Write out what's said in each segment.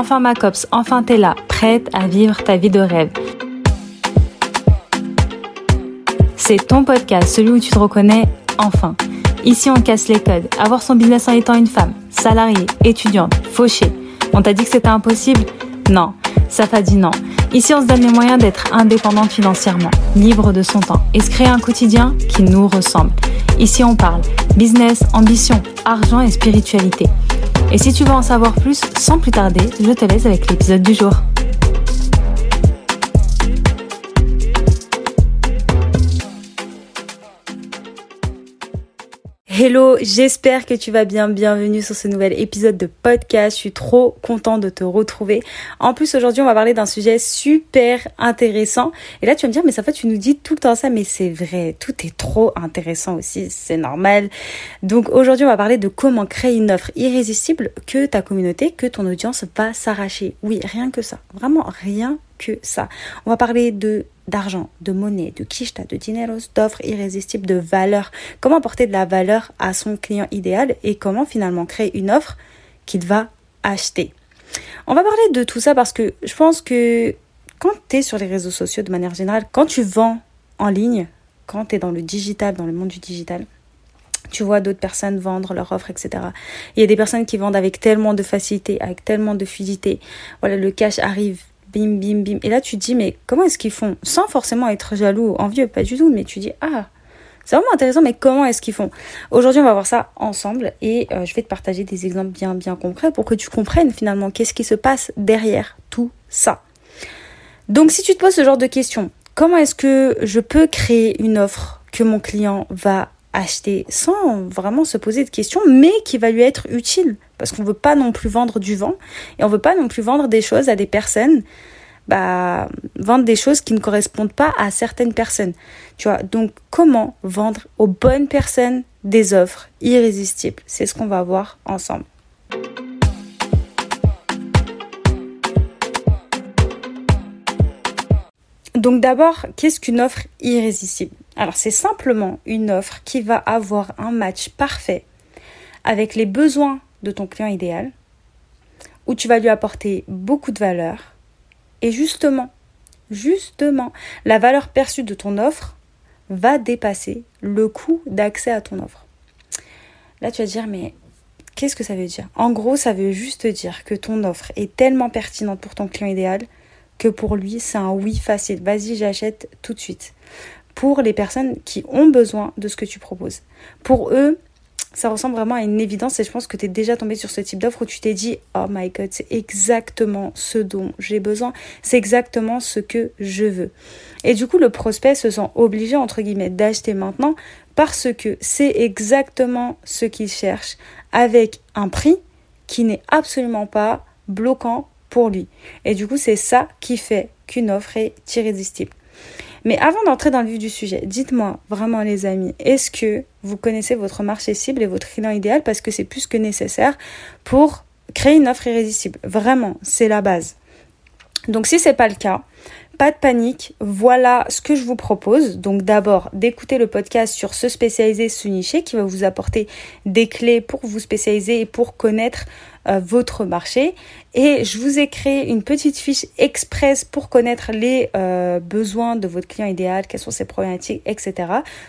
Enfin ma copse, enfin t'es là, prête à vivre ta vie de rêve. C'est ton podcast, celui où tu te reconnais enfin. Ici on casse les codes. Avoir son business en étant une femme, salariée, étudiante, fauchée. On t'a dit que c'était impossible? Non, ça t'a dit non. Ici on se donne les moyens d'être indépendante financièrement, libre de son temps et se créer un quotidien qui nous ressemble. Ici on parle business, ambition, argent et spiritualité. Et si tu veux en savoir plus, sans plus tarder, je te laisse avec l'épisode du jour. Hello, j'espère que tu vas bien. Bienvenue sur ce nouvel épisode de podcast. Je suis trop contente de te retrouver. En plus, aujourd'hui, on va parler d'un sujet super intéressant. Et là, tu vas me dire, mais ça fait, tu nous dis tout le temps ça, mais c'est vrai. Tout est trop intéressant aussi. C'est normal. Donc, aujourd'hui, on va parler de comment créer une offre irrésistible que ta communauté, que ton audience va s'arracher. Oui, rien que ça. Vraiment rien que ça. On va parler de d'argent, de monnaie, de kishta, de dineros, d'offres irrésistibles, de valeur. Comment apporter de la valeur à son client idéal et comment finalement créer une offre qu'il va acheter? On va parler de tout ça parce que je pense que quand tu es sur les réseaux sociaux de manière générale, quand tu vends en ligne, quand tu es dans le digital, dans le monde du digital, tu vois d'autres personnes vendre leur offre, etc. Il y a des personnes qui vendent avec tellement de facilité, avec tellement de fluidité. Voilà, le cash arrive bim, bim, bim. Et là, tu te dis, mais comment est-ce qu'ils font Sans forcément être jaloux ou envieux, pas du tout, mais tu dis, ah, c'est vraiment intéressant, mais comment est-ce qu'ils font? Aujourd'hui, on va voir ça ensemble et euh, je vais te partager des exemples bien, bien concrets pour que tu comprennes finalement qu'est-ce qui se passe derrière tout ça. Donc, si tu te poses ce genre de questions, comment est-ce que je peux créer une offre que mon client va acheter sans vraiment se poser de questions, mais qui va lui être utile. Parce qu'on ne veut pas non plus vendre du vent et on ne veut pas non plus vendre des choses à des personnes, bah, vendre des choses qui ne correspondent pas à certaines personnes. Tu vois, donc comment vendre aux bonnes personnes des offres irrésistibles? C'est ce qu'on va voir ensemble. Donc d'abord, qu'est-ce qu'une offre irrésistible? Alors c'est simplement une offre qui va avoir un match parfait avec les besoins de ton client idéal, où tu vas lui apporter beaucoup de valeur. Et justement, justement, la valeur perçue de ton offre va dépasser le coût d'accès à ton offre. Là, tu vas dire, mais qu'est-ce que ça veut dire? En gros, ça veut juste dire que ton offre est tellement pertinente pour ton client idéal que pour lui, c'est un oui facile. Vas-y, j'achète tout de suite. Pour les personnes qui ont besoin de ce que tu proposes. Pour eux, ça ressemble vraiment à une évidence et je pense que tu es déjà tombé sur ce type d'offre où tu t'es dit Oh my god, c'est exactement ce dont j'ai besoin, c'est exactement ce que je veux. Et du coup, le prospect se sent obligé, entre guillemets, d'acheter maintenant parce que c'est exactement ce qu'il cherche avec un prix qui n'est absolument pas bloquant pour lui. Et du coup, c'est ça qui fait qu'une offre est irrésistible. Mais avant d'entrer dans le vif du sujet, dites-moi vraiment les amis, est-ce que vous connaissez votre marché cible et votre client idéal parce que c'est plus que nécessaire pour créer une offre irrésistible? Vraiment, c'est la base. Donc si c'est pas le cas, pas de panique, voilà ce que je vous propose. Donc d'abord d'écouter le podcast sur se spécialiser, se nicher, qui va vous apporter des clés pour vous spécialiser et pour connaître euh, votre marché. Et je vous ai créé une petite fiche express pour connaître les euh, besoins de votre client idéal, quelles sont ses problématiques, etc.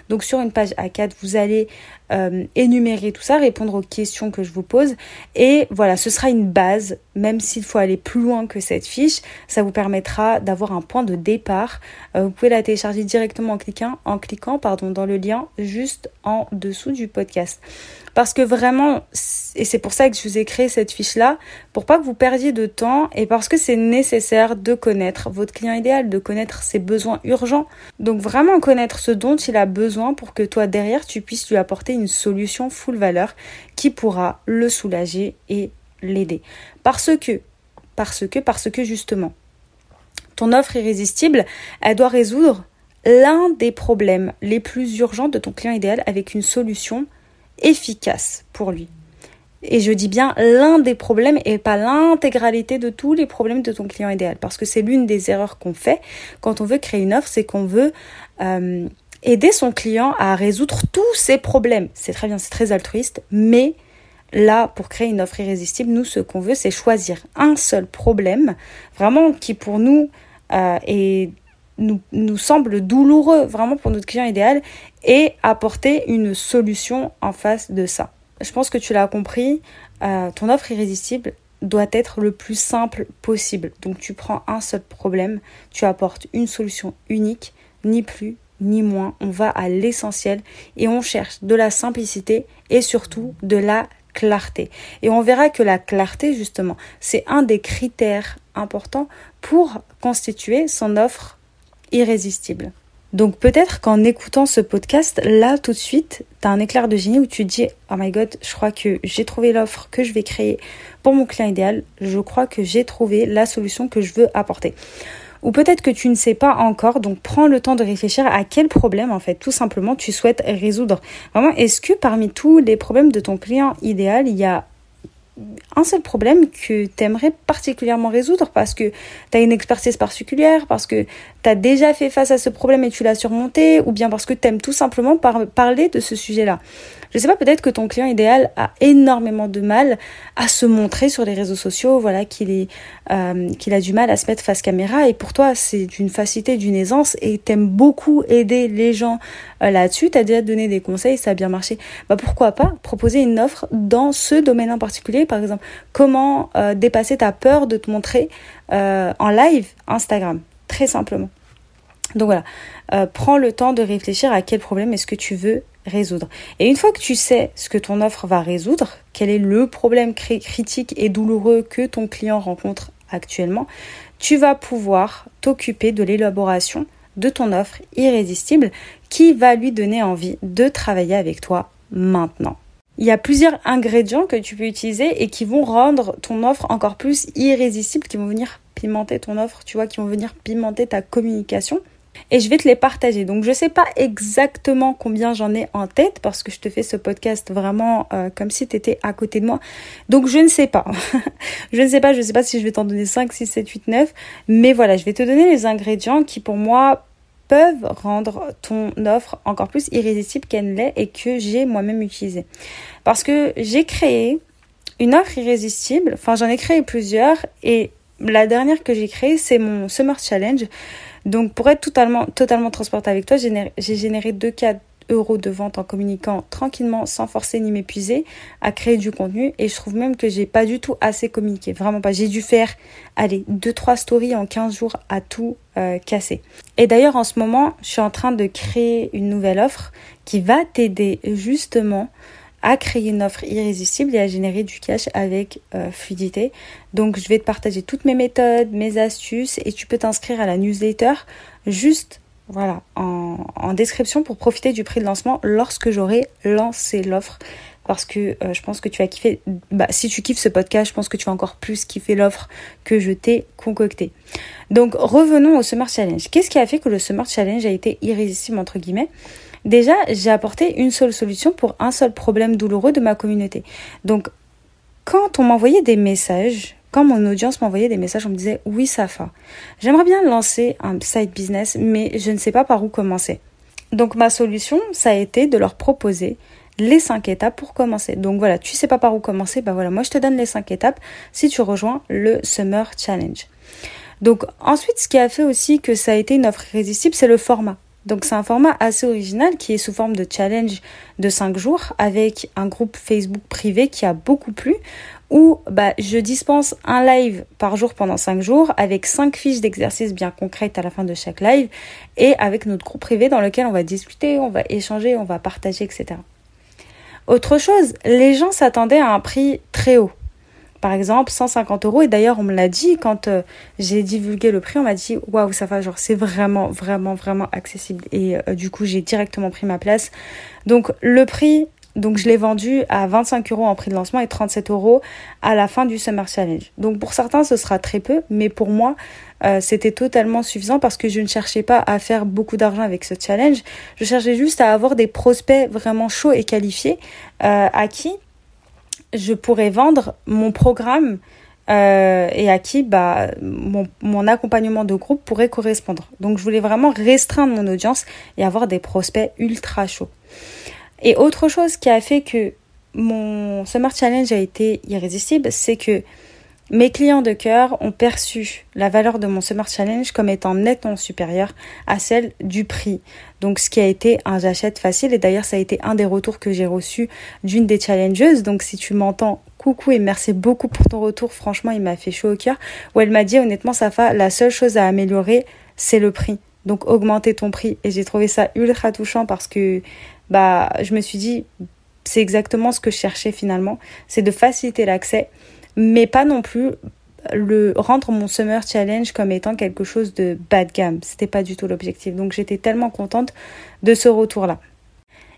Donc sur une page A4, vous allez euh, énumérer tout ça, répondre aux questions que je vous pose. Et voilà, ce sera une base, même s'il faut aller plus loin que cette fiche, ça vous permettra d'avoir un point de départ. vous pouvez la télécharger directement en cliquant, en cliquant pardon, dans le lien juste en dessous du podcast. Parce que vraiment, et c'est pour ça que je vous ai créé cette fiche-là, pour pas que vous perdiez de temps et parce que c'est nécessaire de connaître votre client idéal, de connaître ses besoins urgents. Donc vraiment connaître ce dont il a besoin pour que toi derrière tu puisses lui apporter une solution full valeur qui pourra le soulager et l'aider. Parce que, parce que, parce que justement, ton offre irrésistible, elle doit résoudre l'un des problèmes les plus urgents de ton client idéal avec une solution efficace pour lui. Et je dis bien l'un des problèmes et pas l'intégralité de tous les problèmes de ton client idéal. Parce que c'est l'une des erreurs qu'on fait quand on veut créer une offre, c'est qu'on veut euh, aider son client à résoudre tous ses problèmes. C'est très bien, c'est très altruiste, mais là, pour créer une offre irrésistible, nous, ce qu'on veut, c'est choisir un seul problème, vraiment qui pour nous euh, nous, semble douloureux, vraiment pour notre client idéal, et apporter une solution en face de ça. Je pense que tu l'as compris, euh, ton offre irrésistible doit être le plus simple possible. Donc tu prends un seul problème, tu apportes une solution unique, ni plus ni moins. On va à l'essentiel et on cherche de la simplicité et surtout de la clarté. Et on verra que la clarté, justement, c'est un des critères importants pour constituer son offre irrésistible. Donc peut-être qu'en écoutant ce podcast, là tout de suite, tu as un éclair de génie où tu te dis Oh my god, je crois que j'ai trouvé l'offre que je vais créer pour mon client idéal. Je crois que j'ai trouvé la solution que je veux apporter. Ou peut-être que tu ne sais pas encore, donc prends le temps de réfléchir à quel problème en fait tout simplement tu souhaites résoudre. Vraiment, est-ce que parmi tous les problèmes de ton client idéal, il y a un seul problème que tu aimerais particulièrement résoudre parce que tu as une expertise particulière, parce que tu as déjà fait face à ce problème et tu l'as surmonté, ou bien parce que tu aimes tout simplement parler de ce sujet-là. Je sais pas, peut-être que ton client idéal a énormément de mal à se montrer sur les réseaux sociaux, voilà, qu'il est, euh, qu'il a du mal à se mettre face caméra, et pour toi, c'est d'une facilité, d'une aisance, et t'aimes beaucoup aider les gens euh, là-dessus. T'as déjà donné des conseils, ça a bien marché. Bah pourquoi pas proposer une offre dans ce domaine en particulier, par exemple, comment euh, dépasser ta peur de te montrer en live Instagram, très simplement. Donc voilà, prends le temps de réfléchir à quel problème est-ce que tu veux résoudre. Et une fois que tu sais ce que ton offre va résoudre, quel est le problème critique et douloureux que ton client rencontre actuellement, tu vas pouvoir t'occuper de l'élaboration de ton offre irrésistible qui va lui donner envie de travailler avec toi maintenant. Il y a plusieurs ingrédients que tu peux utiliser et qui vont rendre ton offre encore plus irrésistible, qui vont venir pimenter ton offre, tu vois, qui vont venir pimenter ta communication et je vais te les partager. Donc je sais pas exactement combien j'en ai en tête parce que je te fais ce podcast vraiment euh, comme si tu étais à côté de moi. Donc je ne sais pas. je ne sais pas, je ne sais pas si je vais t'en donner 5, 6, 7, 8, 9. Mais voilà, je vais te donner les ingrédients qui pour moi peuvent rendre ton offre encore plus irrésistible qu'elle l'est et que j'ai moi-même utilisé. Parce que j'ai créé une offre irrésistible, enfin j'en ai créé plusieurs et la dernière que j'ai créée c'est mon Summer Challenge. Donc pour être totalement, totalement transparente avec toi, j'ai généré 2 4 euros de vente en communiquant tranquillement, sans forcer ni m'épuiser, à créer du contenu. Et je trouve même que j'ai pas du tout assez communiqué. Vraiment pas. J'ai dû faire, allez, 2-3 stories en 15 jours à tout euh, casser. Et d'ailleurs, en ce moment, je suis en train de créer une nouvelle offre qui va t'aider justement à créer une offre irrésistible et à générer du cash avec euh, fluidité. Donc je vais te partager toutes mes méthodes, mes astuces et tu peux t'inscrire à la newsletter juste voilà en, description pour profiter du prix de lancement lorsque j'aurai lancé l'offre parce que euh, je pense que tu vas kiffer. Bah, si tu kiffes ce podcast, je pense que tu vas encore plus kiffer l'offre que je t'ai concoctée. Donc revenons au Summer Challenge. Qu'est-ce qui a fait que le Summer Challenge a été irrésistible entre guillemets? Déjà, j'ai apporté une seule solution pour un seul problème douloureux de ma communauté. Donc, quand on m'envoyait des messages, quand mon audience m'envoyait des messages, on me disait oui, Safa, j'aimerais bien lancer un side business, mais je ne sais pas par où commencer. Donc, ma solution, ça a été de leur proposer les cinq étapes pour commencer. Donc voilà, tu sais pas par où commencer, bah voilà, moi je te donne les cinq étapes si tu rejoins le Summer Challenge. Donc ensuite, ce qui a fait aussi que ça a été une offre irrésistible, c'est le format. Donc c'est un format assez original qui est sous forme de challenge de 5 jours avec un groupe Facebook privé qui a beaucoup plu où bah, je dispense un live par jour pendant 5 jours avec 5 fiches d'exercices bien concrètes à la fin de chaque live et avec notre groupe privé dans lequel on va discuter, on va échanger, on va partager, etc. Autre chose, les gens s'attendaient à un prix très haut par exemple 150 euros. Et d'ailleurs, on me l'a dit quand euh, j'ai divulgué le prix, on m'a dit waouh, ça va, genre c'est vraiment, vraiment, vraiment accessible. Et euh, du coup, j'ai directement pris ma place. Donc, le prix, donc je l'ai vendu à 25 euros en prix de lancement et 37 euros à la fin du Summer Challenge. Donc, pour certains, ce sera très peu, mais pour moi, euh, c'était totalement suffisant parce que je ne cherchais pas à faire beaucoup d'argent avec ce challenge. Je cherchais juste à avoir des prospects vraiment chauds et qualifiés à qui je pourrais vendre mon programme euh, et à qui bah, mon, mon, accompagnement de groupe pourrait correspondre. Donc je voulais vraiment restreindre mon audience et avoir des prospects ultra chauds. Et autre chose qui a fait que mon Summer Challenge a été irrésistible, c'est que mes clients de cœur ont perçu la valeur de mon Summer Challenge comme étant nettement supérieure à celle du prix. Donc ce qui a été un j'achète facile et d'ailleurs ça a été un des retours que j'ai reçus d'une des challengeuses. Donc si tu m'entends, coucou et merci beaucoup pour ton retour. Franchement, il m'a fait chaud au cœur. Où elle m'a dit honnêtement Safa, la seule chose à améliorer, c'est le prix. Donc augmenter ton prix et j'ai trouvé ça ultra touchant parce que bah je me suis dit c'est exactement ce que je cherchais finalement, c'est de faciliter l'accès mais pas non plus le rendre mon summer challenge comme étant quelque chose de bas de gamme. C'était pas du tout l'objectif. Donc j'étais tellement contente de ce retour-là.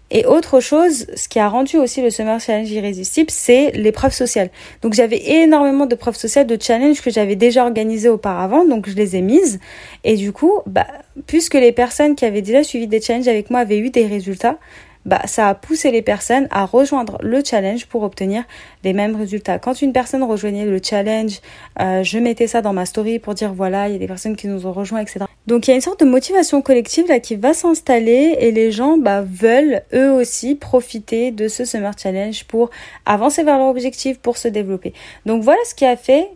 Et autre chose, ce qui a rendu aussi le Summer Challenge irrésistible, c'est les preuves sociales. Donc j'avais énormément de preuves sociales, de challenges que j'avais déjà organisées auparavant, donc je les ai mises. Et du coup, bah, puisque les personnes qui avaient déjà suivi des challenges avec moi avaient eu des résultats, bah, ça a poussé les personnes à rejoindre le challenge pour obtenir les mêmes résultats. Quand une personne rejoignait le challenge, euh, je mettais ça dans ma story pour dire voilà, il y a des personnes qui nous ont rejoints, etc. Donc il y a une sorte de motivation collective là qui va s'installer et les gens bah, veulent eux aussi profiter de ce Summer Challenge pour avancer vers leur objectif, pour se développer. Donc voilà ce qui a fait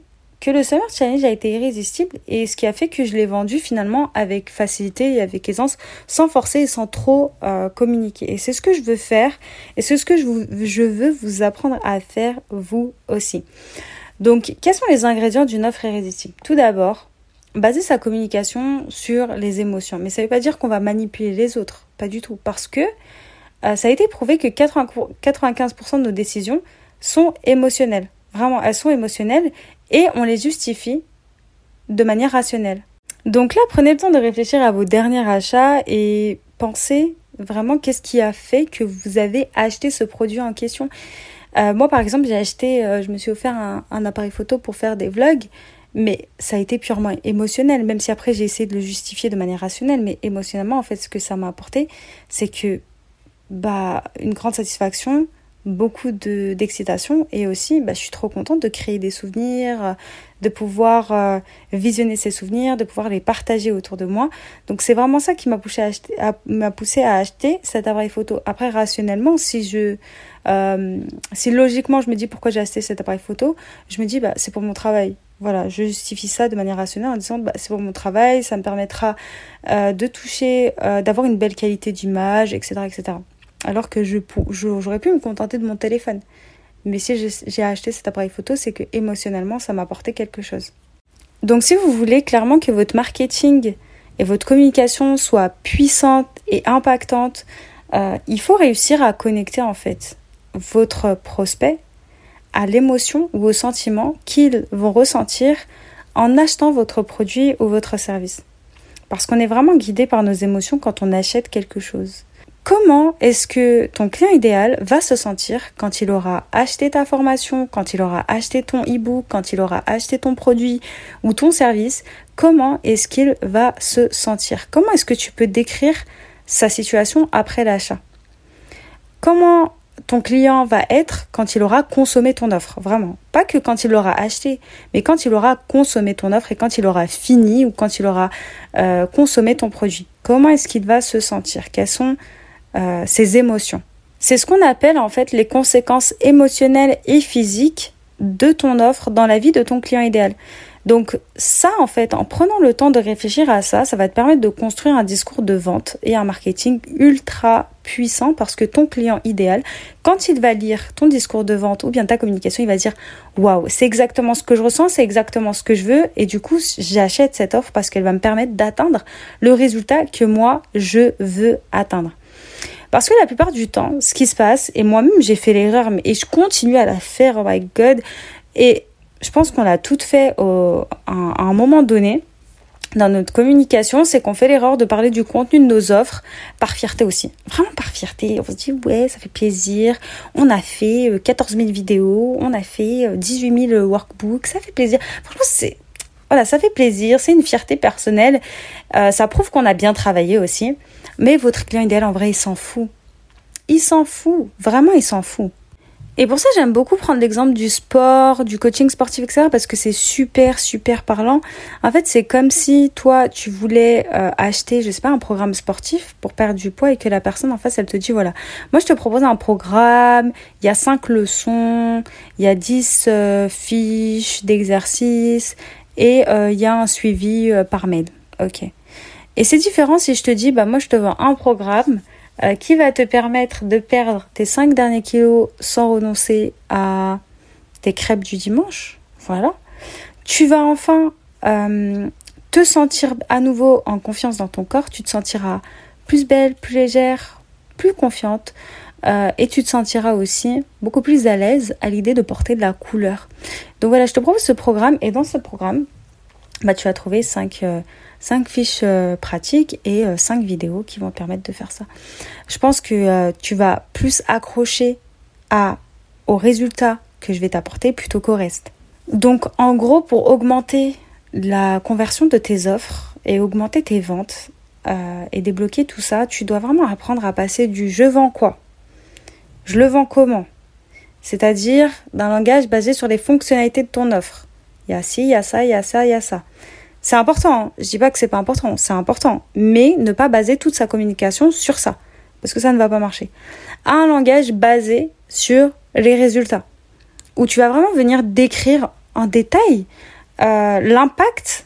que le Summer Challenge a été irrésistible et ce qui a fait que je l'ai vendu finalement avec facilité et avec aisance, sans forcer et sans trop euh, communiquer. Et c'est ce que je veux faire et c'est ce que je, veux vous apprendre à faire vous aussi. Donc, quels sont les ingrédients d'une offre irrésistible? Tout d'abord, baser sa communication sur les émotions. Mais ça ne veut pas dire qu'on va manipuler les autres, pas du tout. Parce que euh, ça a été prouvé que 95% de nos décisions sont émotionnelles. Vraiment, elles sont émotionnelles et on les justifie de manière rationnelle. Donc là, prenez le temps de réfléchir à vos derniers achats et pensez vraiment qu'est-ce qui a fait que vous avez acheté ce produit en question. Euh, moi, par exemple, j'ai acheté, euh, je me suis offert un, appareil photo pour faire des vlogs, mais ça a été purement émotionnel, même si après j'ai essayé de le justifier de manière rationnelle, mais émotionnellement, en fait, ce que ça m'a apporté, c'est que, bah, une grande satisfaction, beaucoup de d'excitation et aussi bah, je suis trop contente de créer des souvenirs de pouvoir euh, visionner ces souvenirs de pouvoir les partager autour de moi. Donc c'est vraiment ça qui m'a poussé à acheter m'a poussé à acheter cet appareil photo. Après rationnellement si je euh, si logiquement je me dis pourquoi j'ai acheté cet appareil photo je me dis bah c'est pour mon travail. Voilà, je justifie ça de manière rationnelle en disant bah, c'est pour mon travail, ça me permettra euh, de toucher, d'avoir une belle qualité d'image, etc., etc alors que j'aurais pu me contenter de mon téléphone. Mais si j'ai acheté cet appareil photo, c'est que émotionnellement, ça m'a apporté quelque chose. Donc si vous voulez clairement que votre marketing et votre communication soient puissantes et impactantes, euh, il faut réussir à connecter en fait votre prospect à l'émotion ou au sentiment qu'ils vont ressentir en achetant votre produit ou votre service. Parce qu'on est vraiment guidé par nos émotions quand on achète quelque chose. Comment est-ce que ton client idéal va se sentir quand il aura acheté ta formation, quand il aura acheté ton e-book, quand il aura acheté ton produit ou ton service? Comment est-ce qu'il va se sentir? Comment est-ce que tu peux décrire sa situation après l'achat? Comment ton client va être quand il aura consommé ton offre, vraiment. Pas que quand il l'aura acheté, mais quand il aura consommé ton offre et quand il aura fini ou quand il aura euh, consommé ton produit. Comment est-ce qu'il va se sentir? Quels sont euh, ses émotions. C'est ce qu'on appelle en fait les conséquences émotionnelles et physiques de ton offre dans la vie de ton client idéal. Donc ça, en fait, en prenant le temps de réfléchir à ça, ça va te permettre de construire un discours de vente et un marketing ultra puissant parce que ton client idéal, quand il va lire ton discours de vente ou bien ta communication, il va dire waouh, c'est exactement ce que je ressens, c'est exactement ce que je veux et du coup, j'achète cette offre parce qu'elle va me permettre d'atteindre le résultat que moi je veux atteindre. Parce que la plupart du temps, ce qui se passe, et moi-même j'ai fait l'erreur, et je continue à la faire, oh my god, et je pense qu'on l'a toutes fait à, un moment donné dans notre communication, c'est qu'on fait l'erreur de parler du contenu de nos offres par fierté aussi. Vraiment par fierté. On se dit, ouais, ça fait plaisir. On a fait 14 euh, 000 vidéos, on a fait 18 euh, 000 workbooks, ça fait plaisir. Franchement, c'est, voilà, ça fait plaisir, c'est une fierté personnelle. Euh, ça prouve qu'on a bien travaillé aussi. Mais votre client idéal, en vrai, il s'en fout. Il s'en fout. Vraiment, il s'en fout. Et pour ça, j'aime beaucoup prendre l'exemple du sport, du coaching sportif, etc. parce que c'est super, super parlant. En fait, c'est comme si toi, tu voulais euh, acheter, je sais pas, un programme sportif pour perdre du poids et que la personne en face, elle te dit, voilà, moi, je te propose un programme, il y a cinq leçons, il y a 10 euh, fiches d'exercices et euh, il y a un suivi par mail. Ok. Et c'est différent si je te dis, bah, moi, je te vends un programme euh, qui va te permettre de perdre tes 5 derniers kilos sans renoncer à tes crêpes du dimanche. Voilà. Tu vas enfin euh, te sentir à nouveau en confiance dans ton corps. Tu te sentiras plus belle, plus légère, plus confiante. Euh, et tu te sentiras aussi beaucoup plus à l'aise à l'idée de porter de la couleur. Donc voilà, je te propose ce programme et dans ce programme, bah, tu vas trouver 5, 5 fiches euh, pratiques et 5 euh, vidéos qui vont te permettre de faire ça. Je pense que euh, tu vas plus accrocher à, au résultat que je vais t'apporter plutôt qu'au reste. Donc en gros, pour augmenter la conversion de tes offres et augmenter tes ventes et débloquer tout ça, tu dois vraiment apprendre à passer du je vends quoi Je le vends comment? C'est-à-dire d'un langage basé sur les fonctionnalités de ton offre. Il y a ci, il y a ça, il y a ça, il y a ça. C'est important. Hein. Je dis pas que c'est pas important, c'est important. Mais ne pas baser toute sa communication sur ça. Parce que ça ne va pas marcher. Un langage basé sur les résultats. Où tu vas vraiment venir décrire en détail euh, l'impact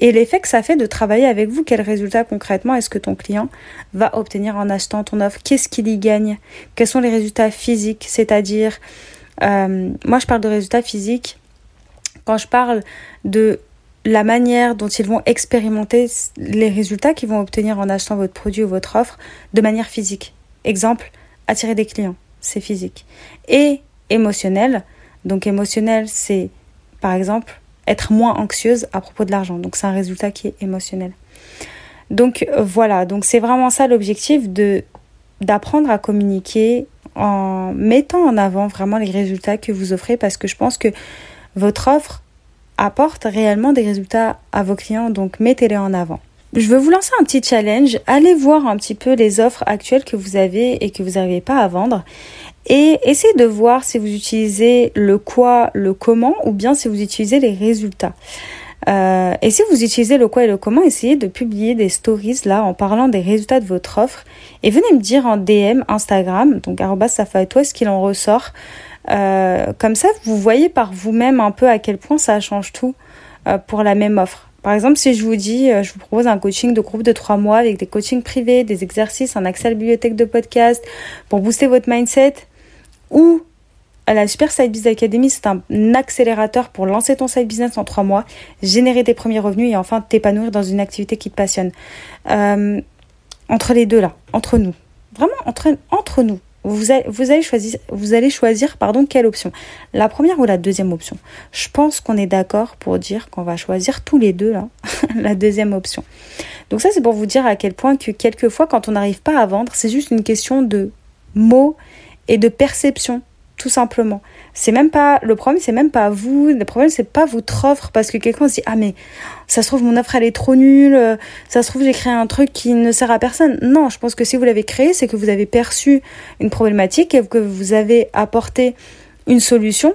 et l'effet que ça fait de travailler avec vous. Quel résultat concrètement est-ce que ton client va obtenir en achetant ton offre? Qu'est-ce qu'il y gagne? Quels sont les résultats physiques? C'est-à-dire, euh, moi je parle de résultats physiques quand je parle de la manière dont ils vont expérimenter les résultats qu'ils vont obtenir en achetant votre produit ou votre offre de manière physique. Exemple, attirer des clients, c'est physique. Et émotionnel, donc émotionnel, c'est par exemple être moins anxieuse à propos de l'argent. Donc c'est un résultat qui est émotionnel. Donc voilà, donc c'est vraiment ça l'objectif de d'apprendre à communiquer en mettant en avant vraiment les résultats que vous offrez parce que je pense que votre offre apporte réellement des résultats à vos clients, donc mettez-les en avant. Je veux vous lancer un petit challenge. Allez voir un petit peu les offres actuelles que vous avez et que vous n'arrivez pas à vendre. Et essayez de voir si vous utilisez le quoi, le comment, ou bien si vous utilisez les résultats. Euh, et si vous utilisez le quoi et le comment, essayez de publier des stories là en parlant des résultats de votre offre et venez me dire en DM Instagram, donc toi ce qu'il en ressort. Euh, comme ça, vous voyez par vous-même un peu à quel point ça change tout euh, pour la même offre. Par exemple, si je vous dis, euh, je vous propose un coaching de groupe de trois mois avec des coachings privés, des exercices, un accès à la bibliothèque de podcast pour booster votre mindset, ou à la Super Side Business Academy, c'est un accélérateur pour lancer ton side business en trois mois, générer tes premiers revenus et enfin t'épanouir dans une activité qui te passionne. entre les deux là, entre nous, vraiment entre, entre nous, vous allez, choisir, vous allez choisir pardon, quelle option La première ou la deuxième option? Je pense qu'on est d'accord pour dire qu'on va choisir tous les deux là, la deuxième option. Donc ça c'est pour vous dire à quel point que quelquefois quand on n'arrive pas à vendre, c'est juste une question de mots et de perception tout simplement. C'est même pas le problème, c'est même pas vous. Le problème, c'est pas votre offre parce que quelqu'un se dit ah mais ça se trouve mon offre elle est trop nulle. Ça se trouve j'ai créé un truc qui ne sert à personne. Non, je pense que si vous l'avez créé, c'est que vous avez perçu une problématique et que vous avez apporté une solution.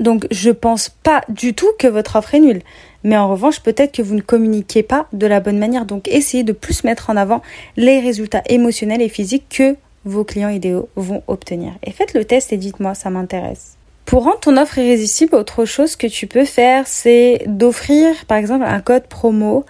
Donc je pense pas du tout que votre offre est nulle. Mais en revanche, peut-être que vous ne communiquez pas de la bonne manière. Donc essayez de plus mettre en avant les résultats émotionnels et physiques que vos clients idéaux vont obtenir. Et faites le test et dites-moi, ça m'intéresse. Pour rendre ton offre irrésistible, autre chose que tu peux faire, c'est d'offrir par exemple un code promo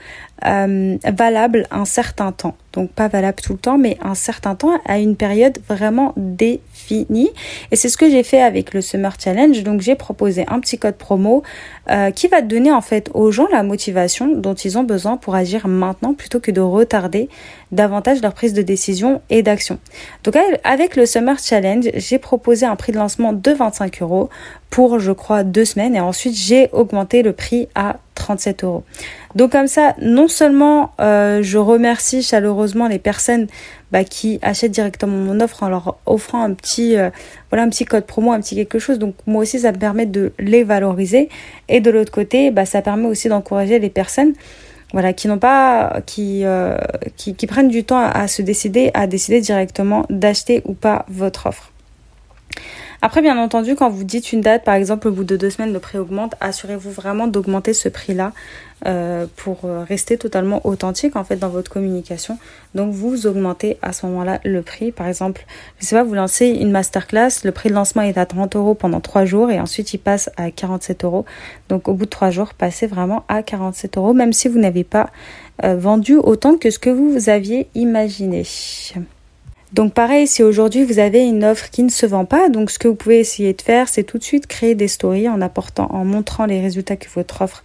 euh, valable un certain temps. Donc pas valable tout le temps, mais un certain temps à une période vraiment définie. Et c'est ce que j'ai fait avec le Summer Challenge. Donc j'ai proposé un petit code promo euh, qui va donner en fait aux gens la motivation dont ils ont besoin pour agir maintenant plutôt que de retarder davantage leur prise de décision et d'action. Donc avec le Summer Challenge, j'ai proposé un prix de lancement de 25 euros pour je crois deux semaines et ensuite j'ai augmenté le prix à 37 euros. Donc comme ça, non seulement euh, je remercie chaleureusement les personnes bah, qui achètent directement mon offre en leur offrant un petit euh, voilà un petit code promo, un petit quelque chose. Donc moi aussi ça me permet de les valoriser et de l'autre côté, bah, ça permet aussi d'encourager les personnes qui n'ont pas euh, prennent du temps à se décider à décider directement d'acheter ou pas votre offre. Après, bien entendu, quand vous dites une date, par exemple, au bout de deux semaines, le prix augmente, assurez-vous vraiment d'augmenter ce prix-là euh, pour euh, rester totalement authentique en fait dans votre communication. Donc vous augmentez à ce moment-là le prix. Par exemple, je sais pas, vous lancez une masterclass, le prix de lancement est à 30 euros pendant trois jours et ensuite il passe à 47 euros. Donc au bout de trois jours, passez vraiment à 47 euros, même si vous n'avez pas euh, vendu autant que ce que vous aviez imaginé. Donc pareil, si aujourd'hui vous avez une offre qui ne se vend pas, donc ce que vous pouvez essayer de faire, c'est tout de suite créer des stories en apportant, en montrant les résultats que votre offre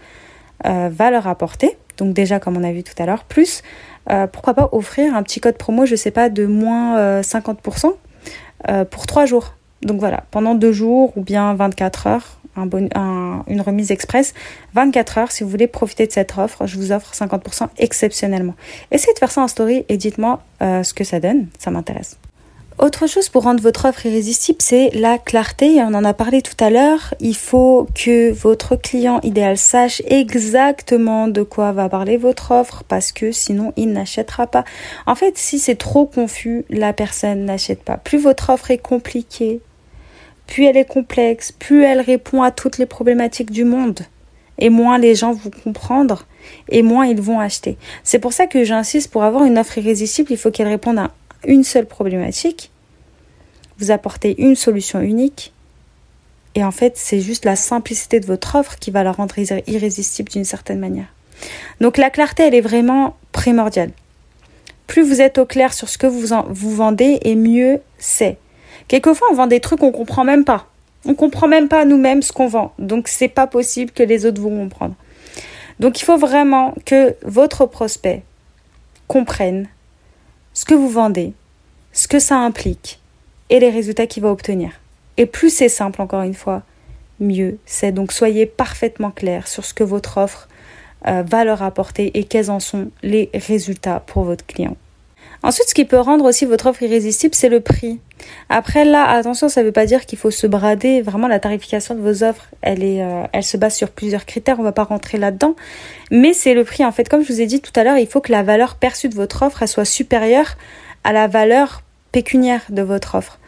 euh, va leur apporter. Donc déjà, comme on a vu tout à l'heure, plus euh, pourquoi pas offrir un petit code promo, je sais pas, de moins 50% euh, pour 3 jours. Donc voilà, pendant 2 jours ou bien 24 heures, un une remise express. 24 heures, si vous voulez profiter de cette offre, je vous offre 50% exceptionnellement. Essayez de faire ça en story et dites-moi ce que ça donne, ça m'intéresse. Autre chose pour rendre votre offre irrésistible, c'est la clarté. On en a parlé tout à l'heure. Il faut que votre client idéal sache exactement de quoi va parler votre offre parce que sinon il n'achètera pas. En fait, si c'est trop confus, la personne n'achète pas. Plus votre offre est compliquée, plus elle est complexe, plus elle répond à toutes les problématiques du monde et moins les gens vont comprendre et moins ils vont acheter. C'est pour ça que j'insiste pour avoir une offre irrésistible, il faut qu'elle réponde à une seule problématique vous apportez une solution unique. Et en fait, c'est juste la simplicité de votre offre qui va la rendre irrésistible d'une certaine manière. Donc la clarté, elle est vraiment primordiale. Plus vous êtes au clair sur ce que vous, vous vendez, et mieux c'est. Quelquefois, on vend des trucs qu'on comprend même pas. On comprend même pas nous-mêmes ce qu'on vend. Donc c'est pas possible que les autres vont comprendre. Donc il faut vraiment que votre prospect comprenne ce que vous vendez, ce que ça implique, et les résultats qu'il va obtenir. Et plus c'est simple, encore une fois, mieux c'est. Donc soyez parfaitement clair sur ce que votre offre euh, va leur apporter et quels en sont les résultats pour votre client. Ensuite, ce qui peut rendre aussi votre offre irrésistible, c'est le prix. Après, là, attention, ça ne veut pas dire qu'il faut se brader. Vraiment, la tarification de vos offres, elle, est, euh, elle se base sur plusieurs critères. On ne va pas rentrer là-dedans. Mais c'est le prix. En fait, comme je vous ai dit tout à l'heure, il faut que la valeur perçue de votre offre, elle soit supérieure à la valeur pécuniaire de votre offre.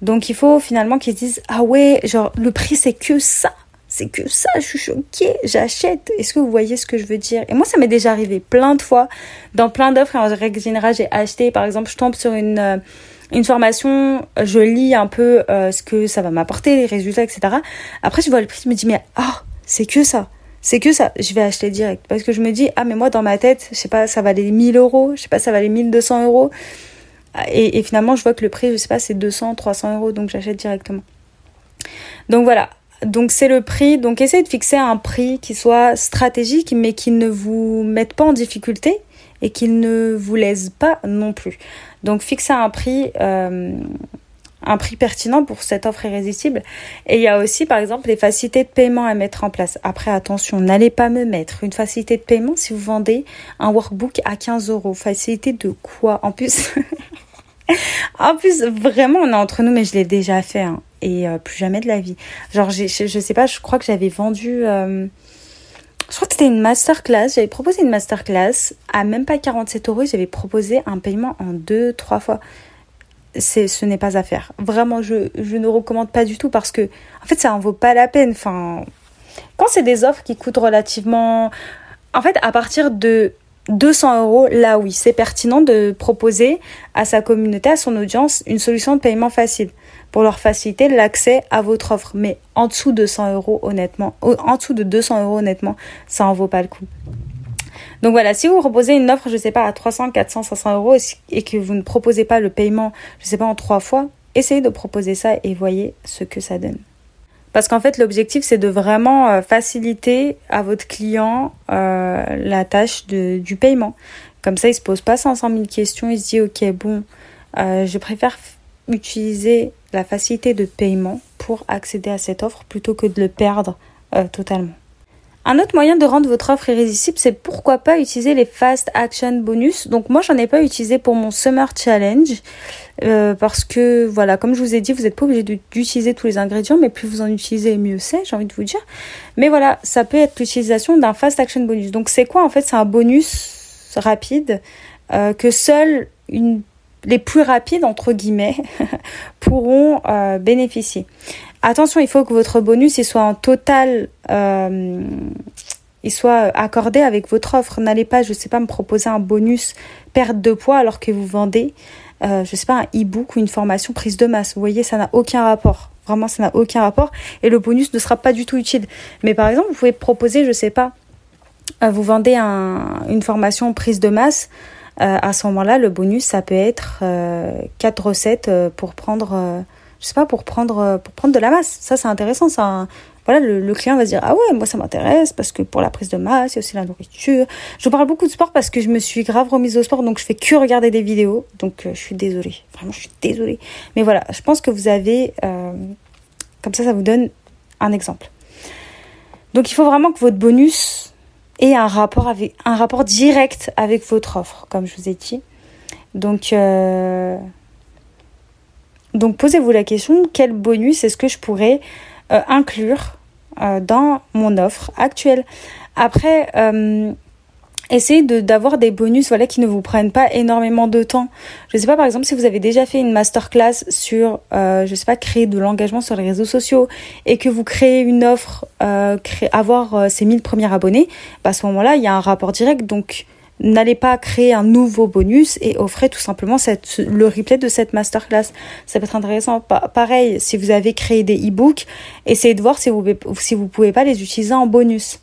Donc il faut finalement qu'ils se disent ah ouais, genre le prix c'est que ça. C'est que ça, je suis choquée, j'achète. Est-ce que vous voyez ce que je veux dire? Et moi, ça m'est déjà arrivé plein de fois. Dans plein d'offres, en règle générale, j'ai acheté, par exemple, je tombe sur une, euh, une formation, je lis un peu euh, ce que ça va m'apporter, les résultats, etc. Après, je vois le prix, je me dis, mais ah, c'est que ça. C'est que ça. Je vais acheter direct. Parce que je me dis, ah, mais moi, dans ma tête, je sais pas, ça valait 1000 euros, je sais pas, ça valait 1200 euros. Et, finalement, je vois que le prix, je sais pas, c'est 200, 300 euros, donc j'achète directement. Donc voilà. Donc c'est le prix. Donc essayez de fixer un prix qui soit stratégique, mais qui ne vous mette pas en difficulté et qui ne vous laisse pas non plus. Donc fixez un prix. Euh, un prix pertinent pour cette offre irrésistible. Et il y a aussi, par exemple, les facilités de paiement à mettre en place. Après, attention, n'allez pas me mettre une facilité de paiement si vous vendez un workbook à 15 euros. Facilité de quoi En plus, en plus, vraiment, on est entre nous, mais je l'ai déjà fait. Hein. Et euh, plus jamais de la vie. Genre, je, sais pas, je crois que j'avais vendu... Euh, je crois que c'était une masterclass. J'avais proposé une masterclass à même pas 47 euros. J'avais proposé un paiement en deux, trois fois. C'est, ce n'est pas à faire. Vraiment, je, je ne recommande pas du tout parce que, en fait, ça en vaut pas la peine. Enfin, quand c'est des offres qui coûtent relativement, en fait, à partir de 200 euros, là oui, c'est pertinent de proposer à sa communauté, à son audience, une solution de paiement facile pour leur faciliter l'accès à votre offre. Mais en dessous de 200 euros, honnêtement, en dessous de 200 euros, honnêtement, ça en vaut pas le coup. Donc voilà, si vous proposez une offre, je sais pas, à 300, 400, 500 euros et que vous ne proposez pas le paiement, je sais pas, en trois fois, essayez de proposer ça et voyez ce que ça donne. Parce qu'en fait, l'objectif, c'est de vraiment euh, faciliter à votre client euh, la tâche de, du paiement. Comme ça, il se pose pas 500 000 questions, il se dit, ok, bon, euh, je préfère utiliser la facilité de paiement pour accéder à cette offre plutôt que de le perdre totalement. Un autre moyen de rendre votre offre irrésistible, c'est pourquoi pas utiliser les fast action bonus. Donc moi, j'en ai pas utilisé pour mon summer challenge euh, parce que voilà, comme je vous ai dit, vous n'êtes pas obligé d'utiliser tous les ingrédients, mais plus vous en utilisez, mieux c'est. J'ai envie de vous dire. Mais voilà, ça peut être l'utilisation d'un fast action bonus. Donc c'est quoi en fait? C'est un bonus rapide euh, que seule une les plus rapides, entre guillemets, pourront euh, bénéficier. Attention, il faut que votre bonus il soit en total, euh, il soit accordé avec votre offre. N'allez pas, je sais pas, me proposer un bonus perte de poids alors que vous vendez, euh, je sais pas, un e-book ou une formation prise de masse. Vous voyez, ça n'a aucun rapport. Vraiment, ça n'a aucun rapport. Et le bonus ne sera pas du tout utile. Mais par exemple, vous pouvez proposer, je sais pas, vous vendez un, une formation prise de masse. Euh, à ce moment-là, le bonus, ça peut être euh, quatre recettes euh, pour prendre je sais pas, pour prendre, pour prendre de la masse. Ça, c'est intéressant. Ça, voilà, le, client va se dire, ah ouais, moi, ça m'intéresse parce que pour la prise de masse, il y a aussi la nourriture. Je vous parle beaucoup de sport parce que je me suis grave remise au sport, donc je fais que regarder des vidéos. Donc, je suis désolée. Vraiment, je suis désolée. Mais voilà, je pense que vous avez, comme ça, ça vous donne un exemple. Donc, il faut vraiment que votre bonus ait un rapport avec, un rapport direct avec votre offre, comme je vous ai dit. Donc, euh, donc posez-vous la question, quel bonus est-ce que je pourrais euh, inclure euh, dans mon offre actuelle? Après, essayez d'avoir des bonus voilà, qui ne vous prennent pas énormément de temps. Je sais pas, par exemple, si vous avez déjà fait une masterclass sur, euh, je sais pas, créer de l'engagement sur les réseaux sociaux et que vous créez une offre, créer, avoir ces 1000 premiers abonnés, bah, à ce moment-là, il y a un rapport direct. Donc, n'allez pas créer un nouveau bonus et offrez tout simplement le replay de cette masterclass. Ça peut être intéressant. pareil, si vous avez créé des e-books, essayez de voir si vous, si vous pouvez pas les utiliser en bonus.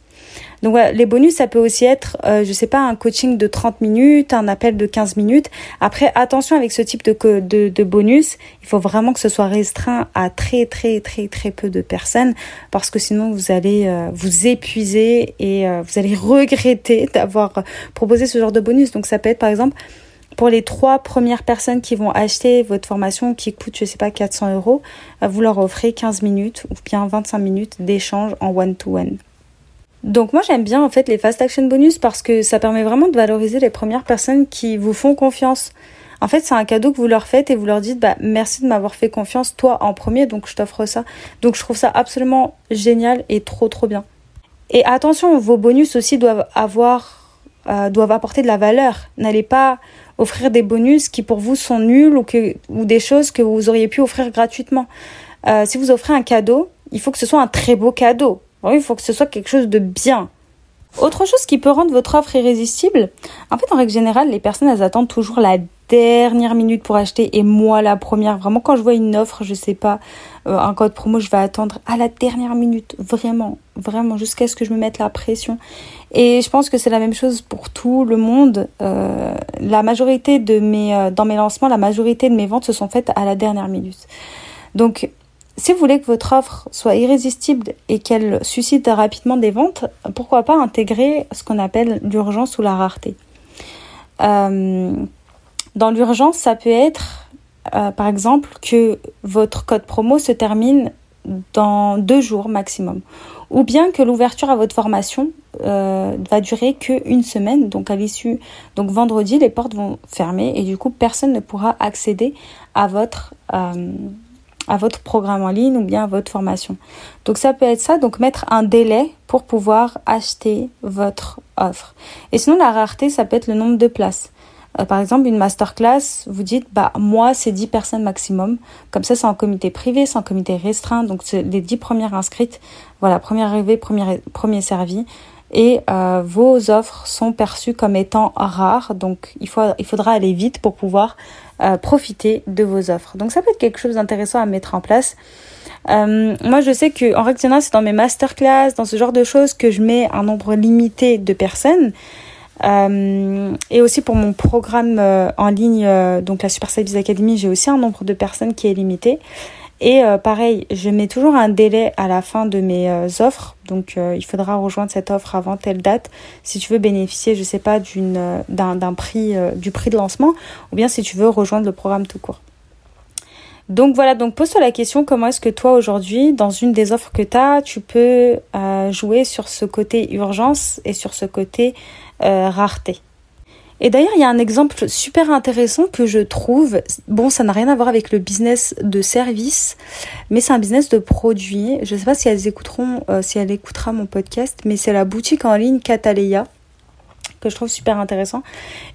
Donc voilà, les bonus, ça peut aussi être, euh, je sais pas, un coaching de 30 minutes, un appel de 15 minutes. Après, attention avec ce type de, de, de bonus, il faut vraiment que ce soit restreint à très très très très peu de personnes parce que sinon vous allez euh, vous épuiser et euh, vous allez regretter d'avoir proposé ce genre de bonus. Donc ça peut être par exemple pour les trois premières personnes qui vont acheter votre formation qui coûte, je sais pas, 400 euros, vous leur offrez 15 minutes ou bien 25 minutes d'échange en one-to-one. one to one donc moi j'aime bien en fait les fast action bonus parce que ça permet vraiment de valoriser les premières personnes qui vous font confiance. En fait, c'est un cadeau que vous leur faites et vous leur dites bah merci de m'avoir fait confiance toi en premier donc je t'offre ça. Donc je trouve ça absolument génial et trop trop bien. Et attention, vos bonus aussi doivent avoir euh, doivent apporter de la valeur. N'allez pas offrir des bonus qui pour vous sont nuls ou que ou des choses que vous auriez pu offrir gratuitement. Euh, si vous offrez un cadeau, il faut que ce soit un très beau cadeau il faut que ce soit quelque chose de bien. Autre chose qui peut rendre votre offre irrésistible, en fait, en règle générale, les personnes, elles attendent toujours la dernière minute pour acheter et moi la première. Vraiment, quand je vois une offre, je sais pas, euh, un code promo, je vais attendre à la dernière minute. Vraiment, vraiment, jusqu'à ce que je me mette la pression. Et je pense que c'est la même chose pour tout le monde. Euh, la majorité de mes, euh, dans mes lancements, la majorité de mes ventes se sont faites à la dernière minute. Donc, si vous voulez que votre offre soit irrésistible et qu'elle suscite rapidement des ventes, pourquoi pas intégrer ce qu'on appelle l'urgence ou la rareté. Euh, dans l'urgence, ça peut être, euh, par exemple, que votre code promo se termine dans deux jours maximum, ou bien que l'ouverture à votre formation euh, va durer qu'une semaine, donc à l'issue, donc vendredi, les portes vont fermer et du coup, personne ne pourra accéder à votre à votre programme en ligne ou bien à votre formation. Donc ça peut être ça, donc mettre un délai pour pouvoir acheter votre offre. Et sinon la rareté, ça peut être le nombre de places. Euh, par exemple, une masterclass, vous dites, bah, moi, c'est 10 personnes maximum. Comme ça, c'est en comité privé, c'est en comité restreint. Donc, c'est les 10 premières inscrites. Voilà, première arrivée, premier, premier servi. Et euh, vos offres sont perçues comme étant rares. Donc, il, faut, il faudra aller vite pour pouvoir euh, profiter de vos offres. Donc ça peut être quelque chose d'intéressant à mettre en place. Euh, moi, je sais que en règle c'est dans mes masterclass, dans ce genre de choses, que je mets un nombre limité de personnes. Euh, et aussi pour mon programme en ligne, donc la Super Service Academy, j'ai aussi un nombre de personnes qui est limité. Et euh, pareil, je mets toujours un délai à la fin de mes euh, offres. Donc euh, il faudra rejoindre cette offre avant telle date si tu veux bénéficier, je sais pas, d'une d'un prix du prix de lancement ou bien si tu veux rejoindre le programme tout court. Donc voilà, donc pose-toi la question comment est-ce que toi aujourd'hui, dans une des offres que tu as, tu peux jouer sur ce côté urgence et sur ce côté rareté? Et d'ailleurs, il y a un exemple super intéressant que je trouve. Bon, ça n'a rien à voir avec le business de service, mais c'est un business de produit. Je ne sais pas si elles écouteront, euh, si elle écoutera mon podcast, mais c'est la boutique en ligne Cataleya que je trouve super intéressant.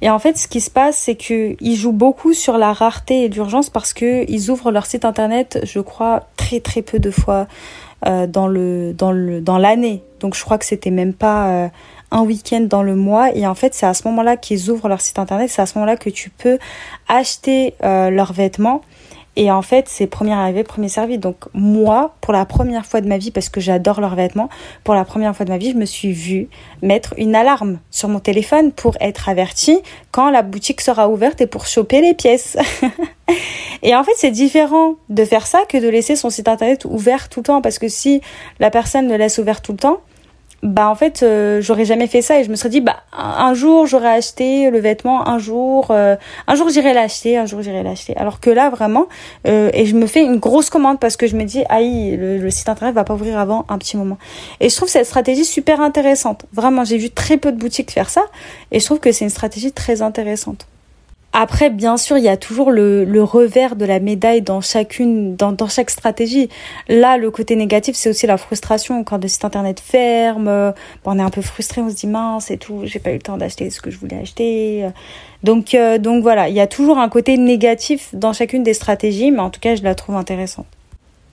Et en fait, ce qui se passe, c'est qu'ils jouent beaucoup sur la rareté et l'urgence parce que ils ouvrent leur site internet, je crois, très très peu de fois euh, dans le dans le dans l'année. Donc je crois que c'était même pas euh, un week-end dans le mois. Et en fait, c'est à ce moment-là qu'ils ouvrent leur site internet. C'est à ce moment-là que tu peux acheter euh, leurs vêtements. Et en fait, c'est premier arrivé, premier servi. Donc moi, pour la première fois de ma vie, parce que j'adore leurs vêtements, pour la première fois de ma vie, je me suis vue mettre une alarme sur mon téléphone pour être avertie quand la boutique sera ouverte et pour choper les pièces. et en fait, c'est différent de faire ça que de laisser son site internet ouvert tout le temps. Parce que si la personne le laisse ouvert tout le temps, bah en fait euh, j'aurais jamais fait ça et je me serais dit bah un jour j'aurais acheté le vêtement un jour euh, un jour j'irai l'acheter un jour j'irai l'acheter. Alors que là vraiment euh, et je me fais une grosse commande parce que je me dis aïe le, le, site internet va pas ouvrir avant un petit moment. Et je trouve cette stratégie super intéressante. Vraiment j'ai vu très peu de boutiques faire ça et je trouve que c'est une stratégie très intéressante après, bien sûr, il y a toujours le, le revers de la médaille dans chacune, dans, dans chaque stratégie. Là, le côté négatif, c'est aussi la frustration quand le site internet ferme. on est un peu frustré, on se dit mince et tout, j'ai pas eu le temps d'acheter ce que je voulais acheter. Donc, euh, donc voilà, il y a toujours un côté négatif dans chacune des stratégies, mais en tout cas, je la trouve intéressante.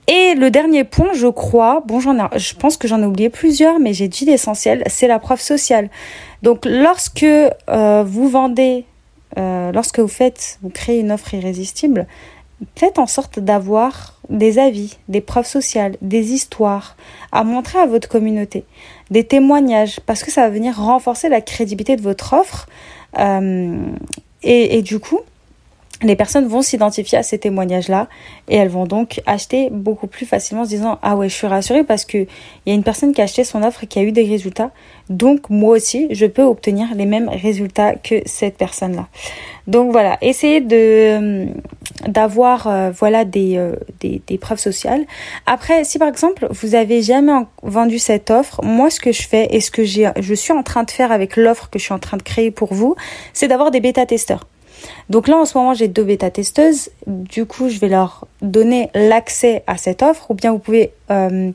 Et le dernier point, je crois, bon, j'en ai, je pense que j'en ai oublié plusieurs, mais j'ai dit l'essentiel, c'est la preuve sociale. Donc, lorsque euh, vous vendez euh, lorsque vous faites, vous créez une offre irrésistible, faites en sorte d'avoir des avis, des preuves sociales, des histoires à montrer à votre communauté, des témoignages, parce que ça va venir renforcer la crédibilité de votre offre. Euh, et, et, du coup, les personnes vont s'identifier à ces témoignages-là et elles vont donc acheter beaucoup plus facilement en se disant ah ouais je suis rassurée parce que il y a une personne qui a acheté son offre et qui a eu des résultats donc moi aussi je peux obtenir les mêmes résultats que cette personne-là. Donc voilà, essayez de euh, d'avoir euh, voilà des, euh, des, des preuves sociales. Après si par exemple vous avez jamais vendu cette offre, moi ce que je fais et ce que je suis en train de faire avec l'offre que je suis en train de créer pour vous, c'est d'avoir des bêta testeurs. Donc là, en ce moment, j'ai deux bêta-testeuses. Du coup, je vais leur donner l'accès à cette offre ou bien vous pouvez euh,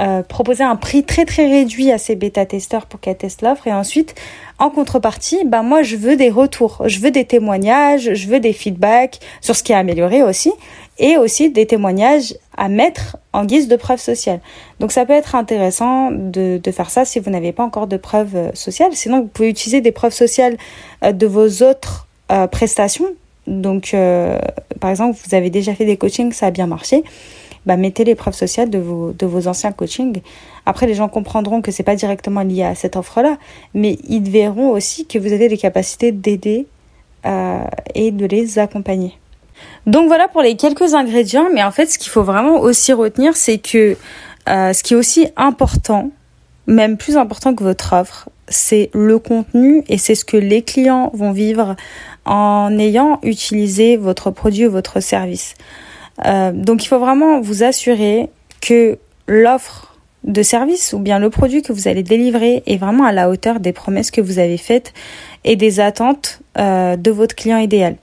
euh, proposer un prix très très réduit à ces bêta-testeurs pour qu'elles testent l'offre. Et ensuite, en contrepartie, bah moi, je veux des retours, je veux des témoignages, je veux des feedbacks sur ce qui a amélioré aussi et aussi des témoignages à mettre en guise de preuve sociale. Donc ça peut être intéressant de, de faire ça si vous n'avez pas encore de preuves euh, sociales. Sinon, vous pouvez utiliser des preuves sociales de vos autres euh, prestations. Donc, euh, par exemple, vous avez déjà fait des coachings, ça a bien marché. Bah, mettez les preuves sociales de vos, de vos anciens coachings. Après, les gens comprendront que c'est pas directement lié à cette offre-là, mais ils verront aussi que vous avez les capacités d'aider euh, et de les accompagner. Donc voilà pour les quelques ingrédients, mais en fait, ce qu'il faut vraiment aussi retenir, c'est que ce qui est aussi important, même plus important que votre offre, c'est le contenu et c'est ce que les clients vont vivre en ayant utilisé votre produit ou votre service. Euh, donc il faut vraiment vous assurer que l'offre de service ou bien le produit que vous allez délivrer est vraiment à la hauteur des promesses que vous avez faites et des attentes euh, de votre client idéal.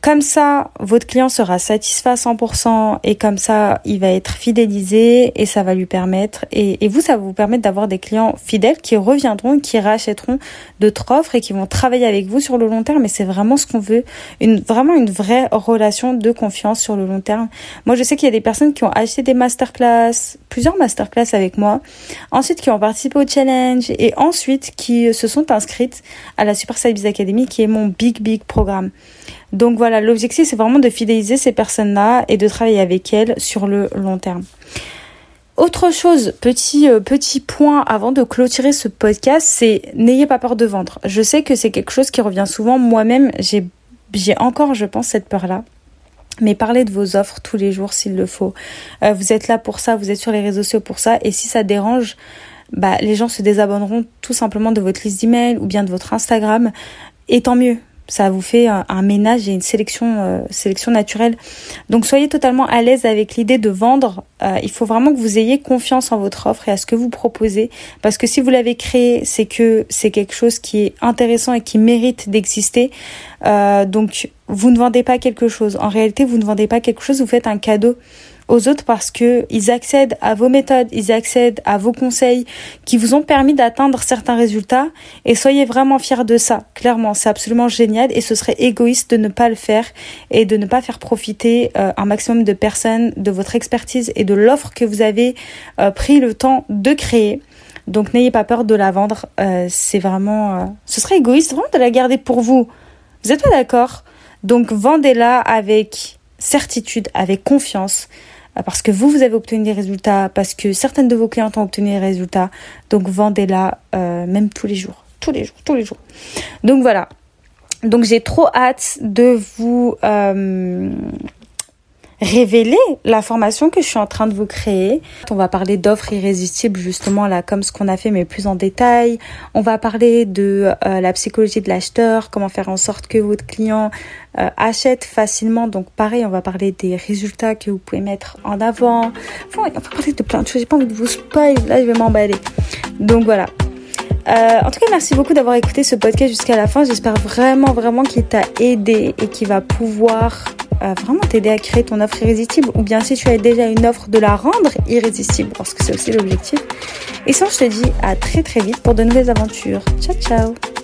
Comme ça, votre client sera satisfait à 100% et comme ça, il va être fidélisé et ça va lui permettre, et, vous, ça va vous permettre d'avoir des clients fidèles qui reviendront, qui rachèteront d'autres offres et qui vont travailler avec vous sur le long terme. Et c'est vraiment ce qu'on veut, une, vraiment une vraie relation de confiance sur le long terme. Moi, je sais qu'il y a des personnes qui ont acheté des masterclass, plusieurs masterclass avec moi, ensuite qui ont participé au challenge et ensuite qui se sont inscrites à la Super Sales Academy qui est mon big, big programme. Donc voilà, l'objectif c'est vraiment de fidéliser ces personnes-là et de travailler avec elles sur le long terme. Autre chose, petit euh, petit point avant de clôturer ce podcast, c'est n'ayez pas peur de vendre. Je sais que c'est quelque chose qui revient souvent. Moi-même, j'ai j'ai encore, je pense, cette peur-là. Mais parlez de vos offres tous les jours s'il le faut. Euh, vous êtes là pour ça, vous êtes sur les réseaux sociaux pour ça. Et si ça dérange, bah, les gens se désabonneront tout simplement de votre liste d'emails ou bien de votre Instagram. Et tant mieux ça vous fait un, ménage et une sélection euh, sélection naturelle. Donc soyez totalement à l'aise avec l'idée de vendre. Euh, il faut vraiment que vous ayez confiance en votre offre et à ce que vous proposez parce que si vous l'avez créé, c'est que c'est quelque chose qui est intéressant et qui mérite d'exister. Euh, donc vous ne vendez pas quelque chose. En réalité, vous ne vendez pas quelque chose, vous faites un cadeau aux autres parce que ils accèdent à vos méthodes, ils accèdent à vos conseils qui vous ont permis d'atteindre certains résultats et soyez vraiment fiers de ça. Clairement, c'est absolument génial et ce serait égoïste de ne pas le faire et de ne pas faire profiter euh, un maximum de personnes de votre expertise et de l'offre que vous avez euh, pris le temps de créer. Donc n'ayez pas peur de la vendre, euh, c'est vraiment ce serait égoïste vraiment de la garder pour vous. Vous êtes pas d'accord? Donc vendez-la avec certitude, avec confiance parce que vous, vous avez obtenu des résultats, parce que certaines de vos clientes ont obtenu des résultats. Donc vendez-la euh, même tous les jours, tous les jours, tous les jours. Donc voilà. Donc j'ai trop hâte de vous euh, révéler la formation que je suis en train de vous créer. On va parler d'offres irrésistibles justement là comme ce qu'on a fait mais plus en détail. On va parler de euh, la psychologie de l'acheteur, comment faire en sorte que votre client euh, achète facilement. Donc pareil, on va parler des résultats que vous pouvez mettre en avant. Enfin, on va parler de plein de choses. J'ai pas envie de vous spoil. Là, je vais m'emballer. Donc voilà. Euh, en tout cas, merci beaucoup d'avoir écouté ce podcast jusqu'à la fin. J'espère vraiment, vraiment qu'il t'a aidé et qu'il va pouvoir vraiment t'aider à créer ton offre irrésistible ou bien si tu as déjà une offre de la rendre irrésistible parce que c'est aussi l'objectif. Et sinon je te dis à très très vite pour de nouvelles aventures. Ciao ciao